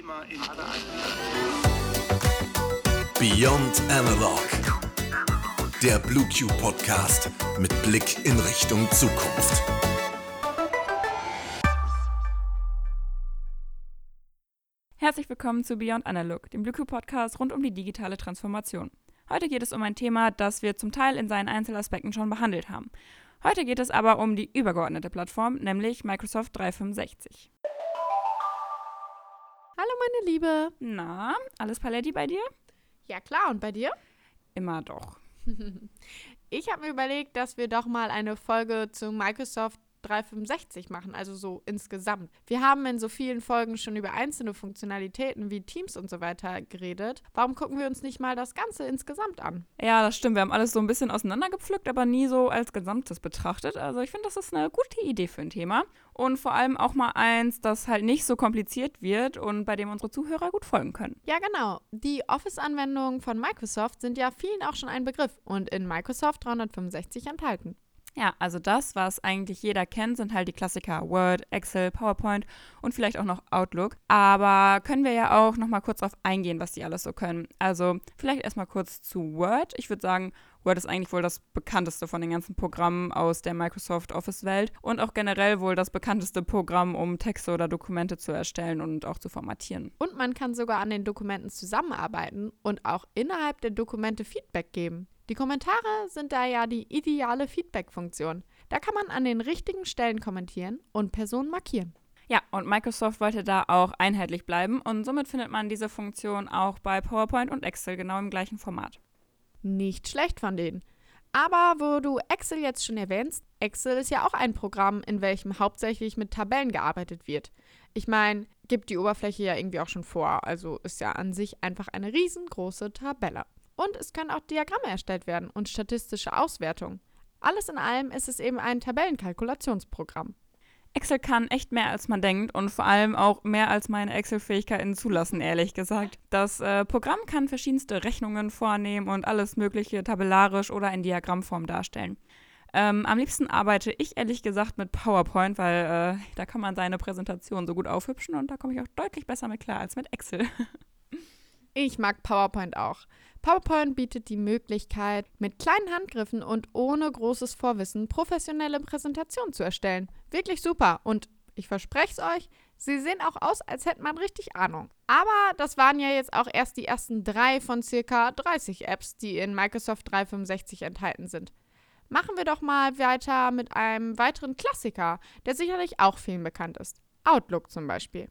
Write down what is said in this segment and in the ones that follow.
Thema in Beyond Analog. Der BlueQ Podcast mit Blick in Richtung Zukunft. Herzlich willkommen zu Beyond Analog, dem BlueQ Podcast rund um die digitale Transformation. Heute geht es um ein Thema, das wir zum Teil in seinen Einzelaspekten schon behandelt haben. Heute geht es aber um die übergeordnete Plattform, nämlich Microsoft 365. Hallo meine Liebe. Na, alles Paletti bei dir? Ja klar, und bei dir? Immer doch. Ich habe mir überlegt, dass wir doch mal eine Folge zu Microsoft 365 machen, also so insgesamt. Wir haben in so vielen Folgen schon über einzelne Funktionalitäten wie Teams und so weiter geredet. Warum gucken wir uns nicht mal das Ganze insgesamt an? Ja, das stimmt. Wir haben alles so ein bisschen auseinandergepflückt, aber nie so als Gesamtes betrachtet. Also ich finde, das ist eine gute Idee für ein Thema. Und vor allem auch mal eins, das halt nicht so kompliziert wird und bei dem unsere Zuhörer gut folgen können. Ja, genau. Die Office-Anwendungen von Microsoft sind ja vielen auch schon ein Begriff und in Microsoft 365 enthalten. Ja, also das, was eigentlich jeder kennt, sind halt die Klassiker Word, Excel, PowerPoint und vielleicht auch noch Outlook. Aber können wir ja auch noch mal kurz darauf eingehen, was die alles so können. Also vielleicht erstmal kurz zu Word. Ich würde sagen, Word ist eigentlich wohl das bekannteste von den ganzen Programmen aus der Microsoft Office-Welt und auch generell wohl das bekannteste Programm, um Texte oder Dokumente zu erstellen und auch zu formatieren. Und man kann sogar an den Dokumenten zusammenarbeiten und auch innerhalb der Dokumente Feedback geben. Die Kommentare sind da ja die ideale Feedback-Funktion. Da kann man an den richtigen Stellen kommentieren und Personen markieren. Ja, und Microsoft wollte da auch einheitlich bleiben und somit findet man diese Funktion auch bei PowerPoint und Excel genau im gleichen Format. Nicht schlecht von denen. Aber wo du Excel jetzt schon erwähnst, Excel ist ja auch ein Programm, in welchem hauptsächlich mit Tabellen gearbeitet wird. Ich meine, gibt die Oberfläche ja irgendwie auch schon vor, also ist ja an sich einfach eine riesengroße Tabelle. Und es können auch Diagramme erstellt werden und statistische Auswertungen. Alles in allem ist es eben ein Tabellenkalkulationsprogramm. Excel kann echt mehr, als man denkt und vor allem auch mehr, als meine Excel-Fähigkeiten zulassen, ehrlich gesagt. Das äh, Programm kann verschiedenste Rechnungen vornehmen und alles Mögliche tabellarisch oder in Diagrammform darstellen. Ähm, am liebsten arbeite ich ehrlich gesagt mit PowerPoint, weil äh, da kann man seine Präsentation so gut aufhübschen und da komme ich auch deutlich besser mit klar als mit Excel. Ich mag PowerPoint auch. PowerPoint bietet die Möglichkeit, mit kleinen Handgriffen und ohne großes Vorwissen professionelle Präsentationen zu erstellen. Wirklich super und ich verspreche es euch, sie sehen auch aus, als hätte man richtig Ahnung. Aber das waren ja jetzt auch erst die ersten drei von circa 30 Apps, die in Microsoft 365 enthalten sind. Machen wir doch mal weiter mit einem weiteren Klassiker, der sicherlich auch vielen bekannt ist. Outlook zum Beispiel.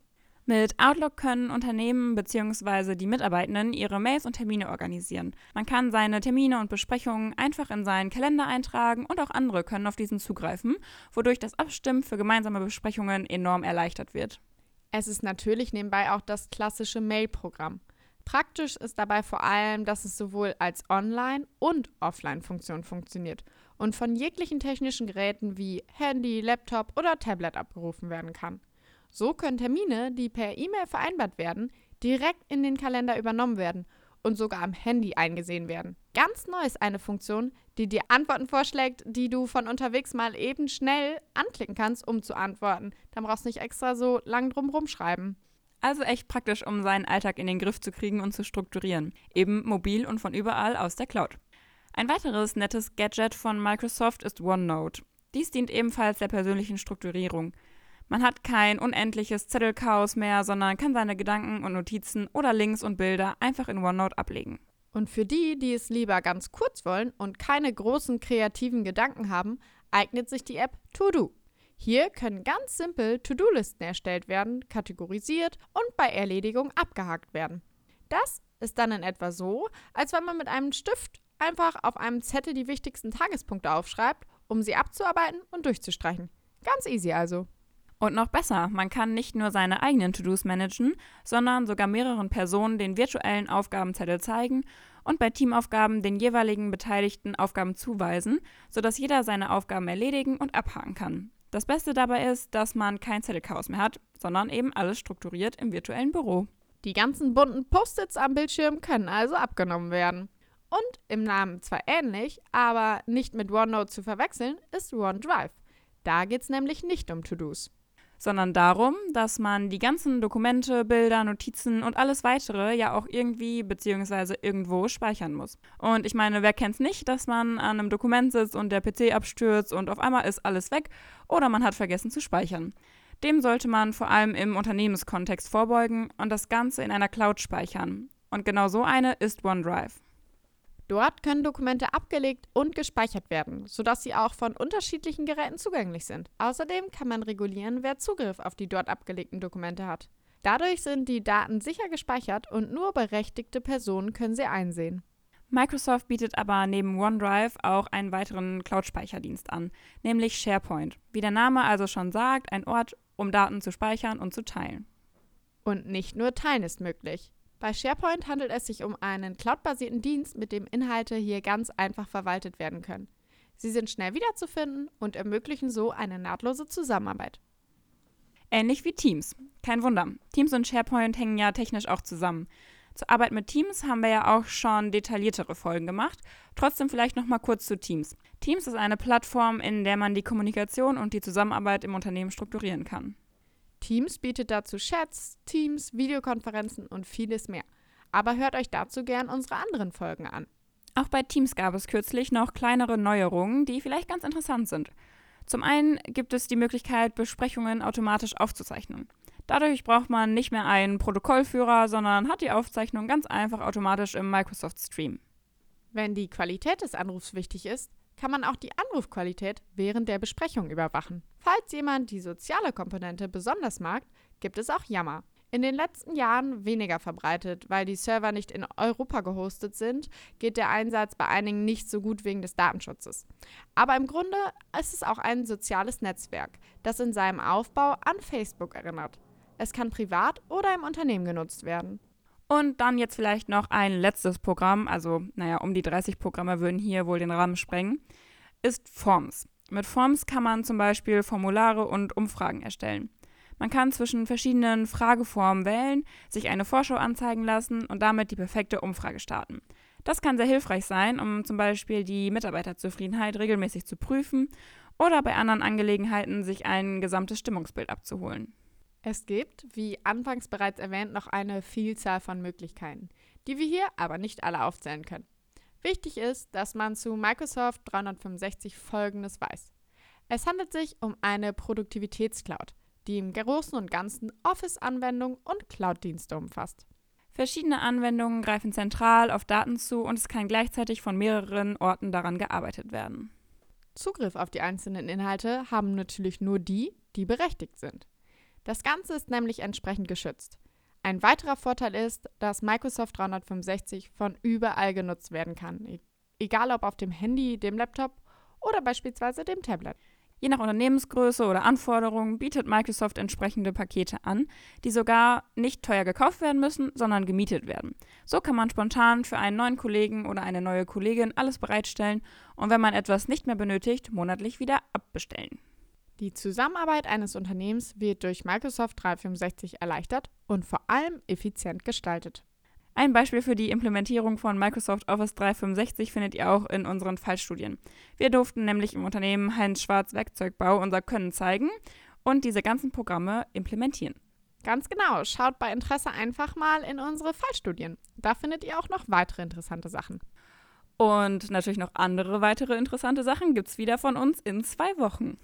Mit Outlook können Unternehmen bzw. die Mitarbeitenden ihre Mails und Termine organisieren. Man kann seine Termine und Besprechungen einfach in seinen Kalender eintragen und auch andere können auf diesen zugreifen, wodurch das Abstimmen für gemeinsame Besprechungen enorm erleichtert wird. Es ist natürlich nebenbei auch das klassische Mail-Programm. Praktisch ist dabei vor allem, dass es sowohl als Online- und Offline-Funktion funktioniert und von jeglichen technischen Geräten wie Handy, Laptop oder Tablet abgerufen werden kann. So können Termine, die per E-Mail vereinbart werden, direkt in den Kalender übernommen werden und sogar am Handy eingesehen werden. Ganz neu ist eine Funktion, die dir Antworten vorschlägt, die du von unterwegs mal eben schnell anklicken kannst, um zu antworten. Dann brauchst du nicht extra so lang drum rumschreiben. Also echt praktisch, um seinen Alltag in den Griff zu kriegen und zu strukturieren. Eben mobil und von überall aus der Cloud. Ein weiteres nettes Gadget von Microsoft ist OneNote. Dies dient ebenfalls der persönlichen Strukturierung. Man hat kein unendliches Zettelchaos mehr, sondern kann seine Gedanken und Notizen oder Links und Bilder einfach in OneNote ablegen. Und für die, die es lieber ganz kurz wollen und keine großen kreativen Gedanken haben, eignet sich die App To-Do. Hier können ganz simpel To-Do-Listen erstellt werden, kategorisiert und bei Erledigung abgehakt werden. Das ist dann in etwa so, als wenn man mit einem Stift einfach auf einem Zettel die wichtigsten Tagespunkte aufschreibt, um sie abzuarbeiten und durchzustreichen. Ganz easy also. Und noch besser, man kann nicht nur seine eigenen To-Dos managen, sondern sogar mehreren Personen den virtuellen Aufgabenzettel zeigen und bei Teamaufgaben den jeweiligen Beteiligten Aufgaben zuweisen, sodass jeder seine Aufgaben erledigen und abhaken kann. Das Beste dabei ist, dass man kein Zettelchaos mehr hat, sondern eben alles strukturiert im virtuellen Büro. Die ganzen bunten Post-its am Bildschirm können also abgenommen werden. Und im Namen zwar ähnlich, aber nicht mit OneNote zu verwechseln, ist OneDrive. Da geht es nämlich nicht um To-Dos. Sondern darum, dass man die ganzen Dokumente, Bilder, Notizen und alles weitere ja auch irgendwie bzw. irgendwo speichern muss. Und ich meine, wer kennt es nicht, dass man an einem Dokument sitzt und der PC abstürzt und auf einmal ist alles weg oder man hat vergessen zu speichern. Dem sollte man vor allem im Unternehmenskontext vorbeugen und das Ganze in einer Cloud speichern. Und genau so eine ist OneDrive. Dort können Dokumente abgelegt und gespeichert werden, sodass sie auch von unterschiedlichen Geräten zugänglich sind. Außerdem kann man regulieren, wer Zugriff auf die dort abgelegten Dokumente hat. Dadurch sind die Daten sicher gespeichert und nur berechtigte Personen können sie einsehen. Microsoft bietet aber neben OneDrive auch einen weiteren Cloud-Speicherdienst an, nämlich SharePoint. Wie der Name also schon sagt, ein Ort, um Daten zu speichern und zu teilen. Und nicht nur teilen ist möglich. Bei SharePoint handelt es sich um einen cloudbasierten Dienst, mit dem Inhalte hier ganz einfach verwaltet werden können. Sie sind schnell wiederzufinden und ermöglichen so eine nahtlose Zusammenarbeit. Ähnlich wie Teams. Kein Wunder. Teams und SharePoint hängen ja technisch auch zusammen. Zur Arbeit mit Teams haben wir ja auch schon detailliertere Folgen gemacht. Trotzdem vielleicht noch mal kurz zu Teams. Teams ist eine Plattform, in der man die Kommunikation und die Zusammenarbeit im Unternehmen strukturieren kann. Teams bietet dazu Chats, Teams, Videokonferenzen und vieles mehr. Aber hört euch dazu gern unsere anderen Folgen an. Auch bei Teams gab es kürzlich noch kleinere Neuerungen, die vielleicht ganz interessant sind. Zum einen gibt es die Möglichkeit, Besprechungen automatisch aufzuzeichnen. Dadurch braucht man nicht mehr einen Protokollführer, sondern hat die Aufzeichnung ganz einfach automatisch im Microsoft Stream. Wenn die Qualität des Anrufs wichtig ist, kann man auch die Anrufqualität während der Besprechung überwachen. Falls jemand die soziale Komponente besonders mag, gibt es auch Yammer. In den letzten Jahren weniger verbreitet, weil die Server nicht in Europa gehostet sind, geht der Einsatz bei einigen nicht so gut wegen des Datenschutzes. Aber im Grunde ist es auch ein soziales Netzwerk, das in seinem Aufbau an Facebook erinnert. Es kann privat oder im Unternehmen genutzt werden. Und dann jetzt vielleicht noch ein letztes Programm, also naja, um die 30 Programme würden hier wohl den Rahmen sprengen, ist Forms. Mit Forms kann man zum Beispiel Formulare und Umfragen erstellen. Man kann zwischen verschiedenen Frageformen wählen, sich eine Vorschau anzeigen lassen und damit die perfekte Umfrage starten. Das kann sehr hilfreich sein, um zum Beispiel die Mitarbeiterzufriedenheit regelmäßig zu prüfen oder bei anderen Angelegenheiten sich ein gesamtes Stimmungsbild abzuholen. Es gibt, wie anfangs bereits erwähnt, noch eine Vielzahl von Möglichkeiten, die wir hier aber nicht alle aufzählen können. Wichtig ist, dass man zu Microsoft 365 Folgendes weiß. Es handelt sich um eine Produktivitätscloud, die im Großen und Ganzen Office-Anwendungen und Cloud-Dienste umfasst. Verschiedene Anwendungen greifen zentral auf Daten zu und es kann gleichzeitig von mehreren Orten daran gearbeitet werden. Zugriff auf die einzelnen Inhalte haben natürlich nur die, die berechtigt sind. Das Ganze ist nämlich entsprechend geschützt. Ein weiterer Vorteil ist, dass Microsoft 365 von überall genutzt werden kann, e-, egal ob auf dem Handy, dem Laptop oder beispielsweise dem Tablet. Je nach Unternehmensgröße oder Anforderungen bietet Microsoft entsprechende Pakete an, die sogar nicht teuer gekauft werden müssen, sondern gemietet werden. So kann man spontan für einen neuen Kollegen oder eine neue Kollegin alles bereitstellen und wenn man etwas nicht mehr benötigt, monatlich wieder abbestellen. Die Zusammenarbeit eines Unternehmens wird durch Microsoft 365 erleichtert und vor allem effizient gestaltet. Ein Beispiel für die Implementierung von Microsoft Office 365 findet ihr auch in unseren Fallstudien. Wir durften nämlich im Unternehmen Heinz Schwarz Werkzeugbau unser Können zeigen und diese ganzen Programme implementieren. Ganz genau, schaut bei Interesse einfach mal in unsere Fallstudien. Da findet ihr auch noch weitere interessante Sachen. Und natürlich noch andere weitere interessante Sachen gibt es wieder von uns in zwei Wochen.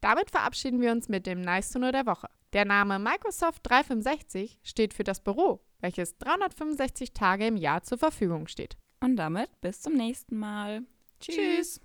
Damit verabschieden wir uns mit dem Nice to Know der Woche. Der Name Microsoft 365 steht für das Büro, welches 365 Tage im Jahr zur Verfügung steht. Und damit bis zum nächsten Mal. Tschüss. Tschüss.